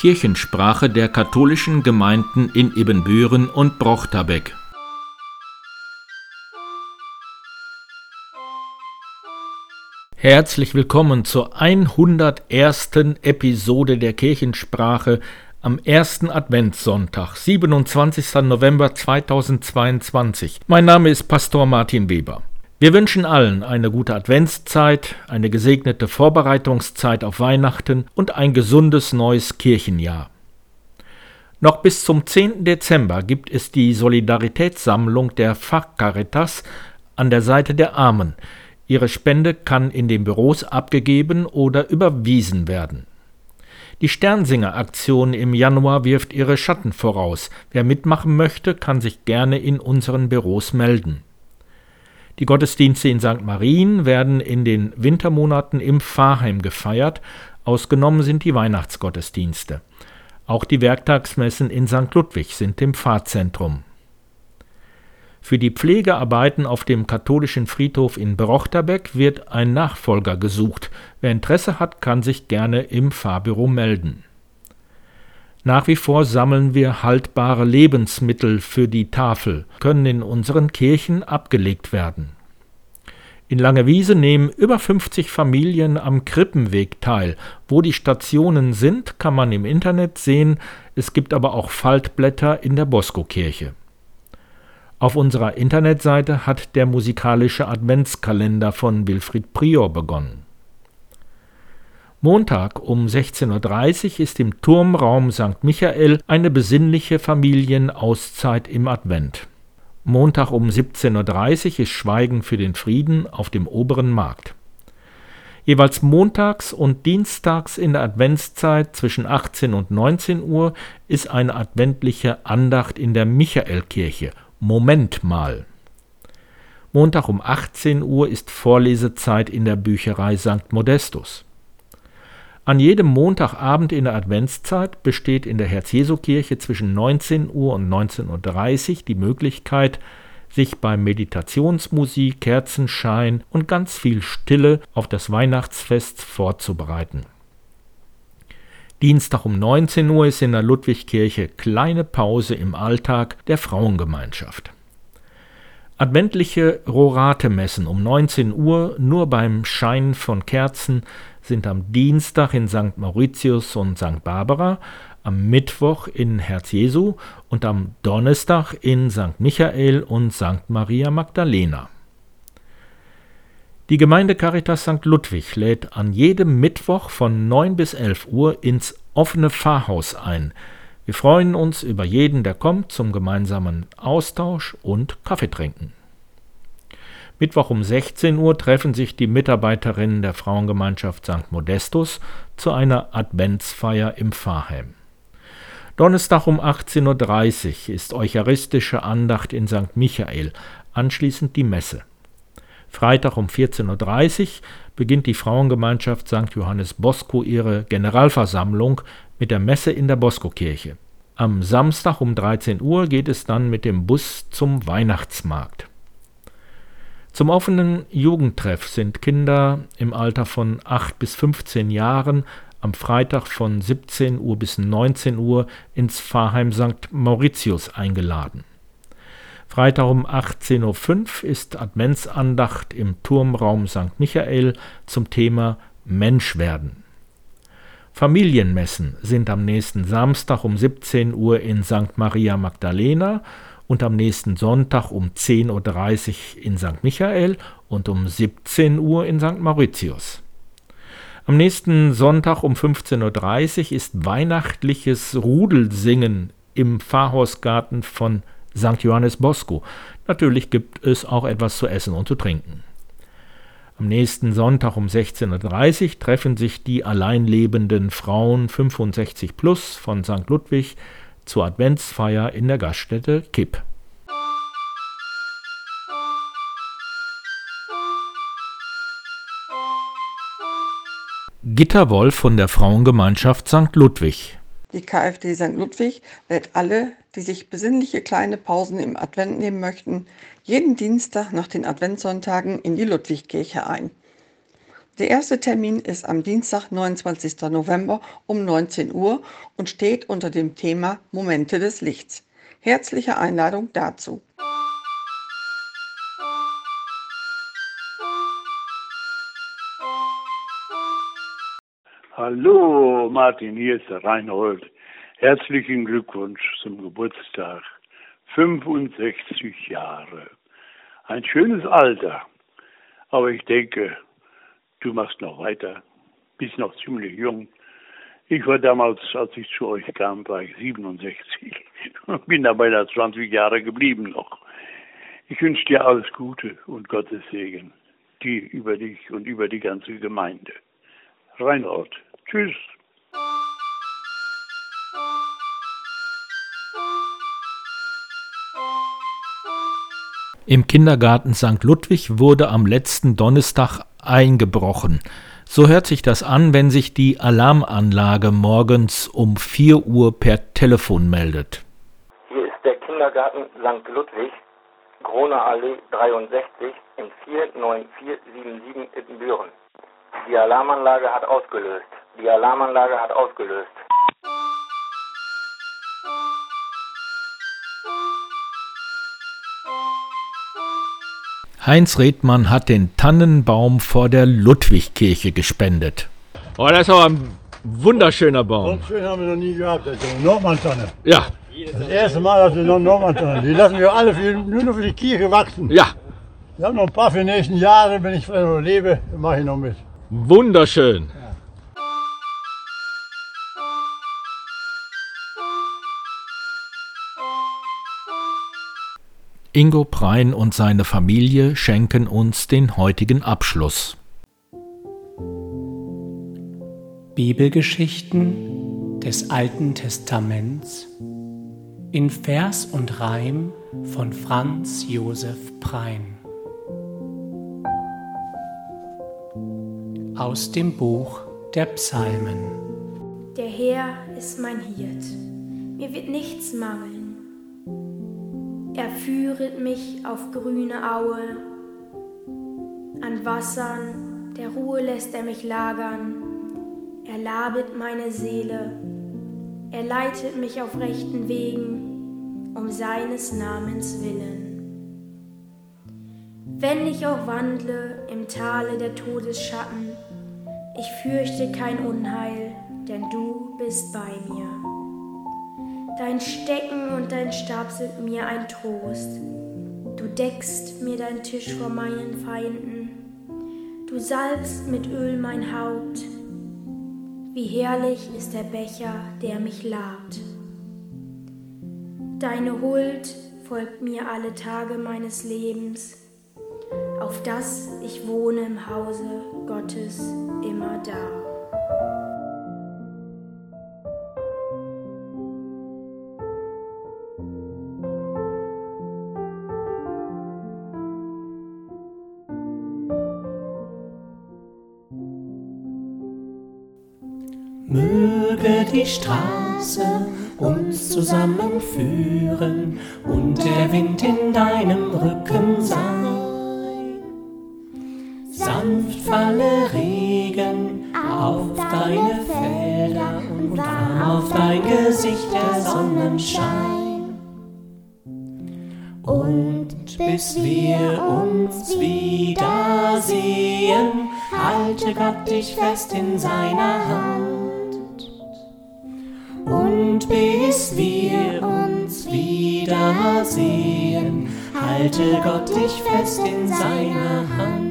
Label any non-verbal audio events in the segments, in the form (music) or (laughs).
Kirchensprache der katholischen Gemeinden in Ibbenbüren und Brochterbeck. Herzlich willkommen zur 101. Episode der Kirchensprache am ersten Adventssonntag, 27. November 2022. Mein Name ist Pastor Martin Weber. Wir wünschen allen eine gute Adventszeit, eine gesegnete Vorbereitungszeit auf Weihnachten und ein gesundes neues Kirchenjahr. Noch bis zum 10. Dezember gibt es die Solidaritätssammlung der Fachcaritas an der Seite der Armen. Ihre Spende kann in den Büros abgegeben oder überwiesen werden. Die Sternsinger-Aktion im Januar wirft ihre Schatten voraus. Wer mitmachen möchte, kann sich gerne in unseren Büros melden. Die Gottesdienste in St. Marien werden in den Wintermonaten im Pfarrheim gefeiert, ausgenommen sind die Weihnachtsgottesdienste. Auch die Werktagsmessen in St. Ludwig sind im Pfarrzentrum. Für die Pflegearbeiten auf dem katholischen Friedhof in Brochterbeck wird ein Nachfolger gesucht. Wer Interesse hat, kann sich gerne im Pfarrbüro melden. Nach wie vor sammeln wir haltbare Lebensmittel für die Tafel, können in unseren Kirchen abgelegt werden. In Langewiese nehmen über 50 Familien am Krippenweg teil. Wo die Stationen sind, kann man im Internet sehen. Es gibt aber auch Faltblätter in der Bosco-Kirche. Auf unserer Internetseite hat der musikalische Adventskalender von Wilfried Prior begonnen. Montag um 16.30 Uhr ist im Turmraum St. Michael eine besinnliche Familienauszeit im Advent. Montag um 17.30 Uhr ist Schweigen für den Frieden auf dem oberen Markt. Jeweils montags und dienstags in der Adventszeit zwischen 18 und 19 Uhr ist eine adventliche Andacht in der Michaelkirche. Moment mal. Montag um 18 Uhr ist Vorlesezeit in der Bücherei St. Modestus. An jedem Montagabend in der Adventszeit besteht in der Herz-Jesu-Kirche zwischen 19 Uhr und 19.30 Uhr die Möglichkeit, sich bei Meditationsmusik, Kerzenschein und ganz viel Stille auf das Weihnachtsfest vorzubereiten. Dienstag um 19 Uhr ist in der Ludwigkirche kleine Pause im Alltag der Frauengemeinschaft. Adventliche Rorate-Messen um 19 Uhr nur beim Schein von Kerzen sind am Dienstag in St. Mauritius und St. Barbara, am Mittwoch in Herz Jesu und am Donnerstag in St. Michael und St. Maria Magdalena. Die Gemeinde Caritas St. Ludwig lädt an jedem Mittwoch von 9 bis 11 Uhr ins offene Pfarrhaus ein. Wir freuen uns über jeden, der kommt zum gemeinsamen Austausch und Kaffeetrinken. Mittwoch um 16 Uhr treffen sich die Mitarbeiterinnen der Frauengemeinschaft St. Modestus zu einer Adventsfeier im Pfarrheim. Donnerstag um 18.30 Uhr ist eucharistische Andacht in St. Michael, anschließend die Messe. Freitag um 14.30 Uhr beginnt die Frauengemeinschaft St. Johannes Bosco ihre Generalversammlung mit der Messe in der Bosco-Kirche. Am Samstag um 13 Uhr geht es dann mit dem Bus zum Weihnachtsmarkt. Zum offenen Jugendtreff sind Kinder im Alter von 8 bis 15 Jahren am Freitag von 17 Uhr bis 19 Uhr ins Pfarrheim St. Mauritius eingeladen. Freitag um 18.05 Uhr ist Adventsandacht im Turmraum St. Michael zum Thema Menschwerden. Familienmessen sind am nächsten Samstag um 17 Uhr in St. Maria Magdalena und am nächsten Sonntag um 10.30 Uhr in St. Michael und um 17 Uhr in St. Mauritius. Am nächsten Sonntag um 15.30 Uhr ist weihnachtliches Rudelsingen im Pfarrhausgarten von St. Johannes Bosco. Natürlich gibt es auch etwas zu essen und zu trinken. Am nächsten Sonntag um 16.30 Uhr treffen sich die alleinlebenden Frauen 65 plus von St. Ludwig zur Adventsfeier in der Gaststätte Kipp. Gitta Wolf von der Frauengemeinschaft St. Ludwig. Die KfD St. Ludwig lädt alle, die sich besinnliche kleine Pausen im Advent nehmen möchten, jeden Dienstag nach den Adventssonntagen in die Ludwigkirche ein. Der erste Termin ist am Dienstag, 29. November um 19 Uhr und steht unter dem Thema Momente des Lichts. Herzliche Einladung dazu. Hallo Martin, hier ist der Reinhold. Herzlichen Glückwunsch zum Geburtstag. 65 Jahre. Ein schönes Alter. Aber ich denke, du machst noch weiter. Bist noch ziemlich jung. Ich war damals, als ich zu euch kam, war ich 67 und (laughs) bin dabei da 20 Jahre geblieben noch. Ich wünsche dir alles Gute und Gottes Segen. Die über dich und über die ganze Gemeinde. Reinhold. Tschüss. Im Kindergarten St. Ludwig wurde am letzten Donnerstag eingebrochen. So hört sich das an, wenn sich die Alarmanlage morgens um 4 Uhr per Telefon meldet. Hier ist der Kindergarten St. Ludwig, Groner Allee 63 in 49477 Ittenbüren. Die Alarmanlage hat ausgelöst. Die Alarmanlage hat ausgelöst. Heinz Redmann hat den Tannenbaum vor der Ludwigkirche gespendet. Oh, das ist aber ein wunderschöner Baum. So schön haben wir noch nie gehabt, das ist eine Nordmann-Tanne. Ja, Das erste Mal, dass wir noch Nordmann-Tanne. Die lassen wir alle für, nur noch für die Kirche wachsen. ja, Wir haben noch ein paar für die nächsten Jahre, wenn ich noch lebe, mache ich noch mit. Wunderschön. Ingo Prein und seine Familie schenken uns den heutigen Abschluss. Bibelgeschichten des Alten Testaments in Vers und Reim von Franz Josef Prein. Aus dem Buch der Psalmen. Der Herr ist mein Hirt, mir wird nichts mangeln. Er führet mich auf grüne Aue, an Wassern der Ruhe lässt er mich lagern. Er labet meine Seele, er leitet mich auf rechten Wegen, um seines Namens willen. Wenn ich auch wandle im Tale der Todesschatten, ich fürchte kein Unheil, denn du bist bei mir. Dein Stecken und dein Stab sind mir ein Trost. Du deckst mir dein Tisch vor meinen Feinden. Du salbst mit Öl mein Haupt. Wie herrlich ist der Becher, der mich labt. Deine Huld folgt mir alle Tage meines Lebens, auf dass ich wohne im Hause Gottes immer da. Möge die Straße uns zusammenführen und der Wind in deinem Rücken sein. Sanft falle Regen auf deine Felder und warm auf dein Gesicht der Sonnenschein. Und bis wir uns wiedersehen, halte Gott dich fest in seiner Hand. Und bis wir uns wiedersehen, halte Gott dich fest in seiner Hand.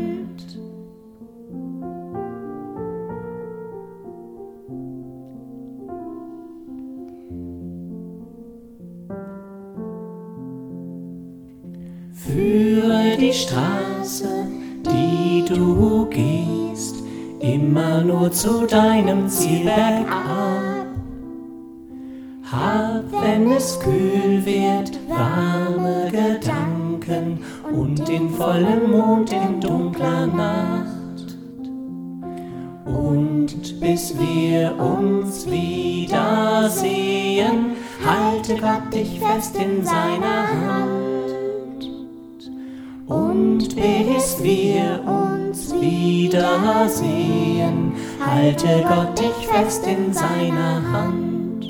Führe die Straße, die du gehst, immer nur zu deinem Ziel bergab. Hab, wenn es kühl wird, warme Gedanken und den vollen Mond in dunkler Nacht. Und bis wir uns wiedersehen, halte Gott dich fest in seiner Hand. Und bis wir uns wiedersehen, halte Gott dich fest in seiner Hand.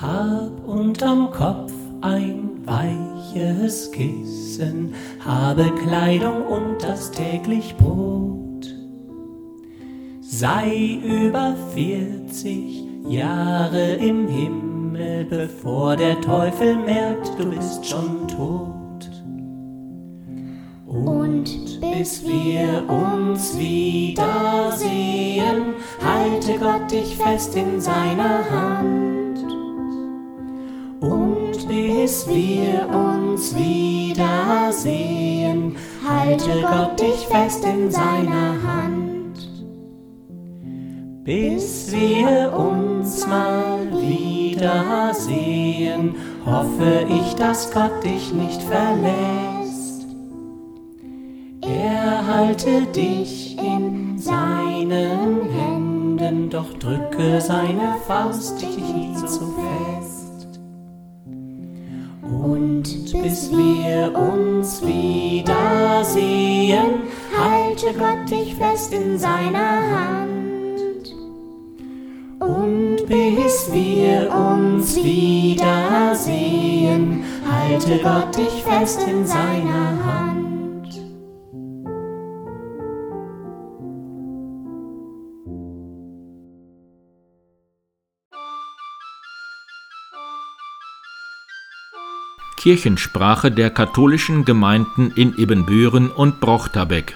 Hab unterm Kopf ein weiches Kissen, habe Kleidung und das täglich Brot. Sei über vierzig Jahre im Himmel, bevor der Teufel merkt, du bist schon tot. Und bis wir uns wiedersehen, halte Gott dich fest in seiner Hand bis wir uns wiedersehen, halte Gott dich fest in seiner Hand. Bis wir uns mal wiedersehen, hoffe ich, dass Gott dich nicht verlässt. Er halte dich in seinen Händen, doch drücke seine Faust dich nie zu fest. Und bis wir uns wiedersehen, halte Gott dich fest in seiner Hand. Und bis wir uns wiedersehen, halte Gott dich fest in seiner Hand. Kirchensprache der katholischen Gemeinden in Ibbenbüren und Brochterbeck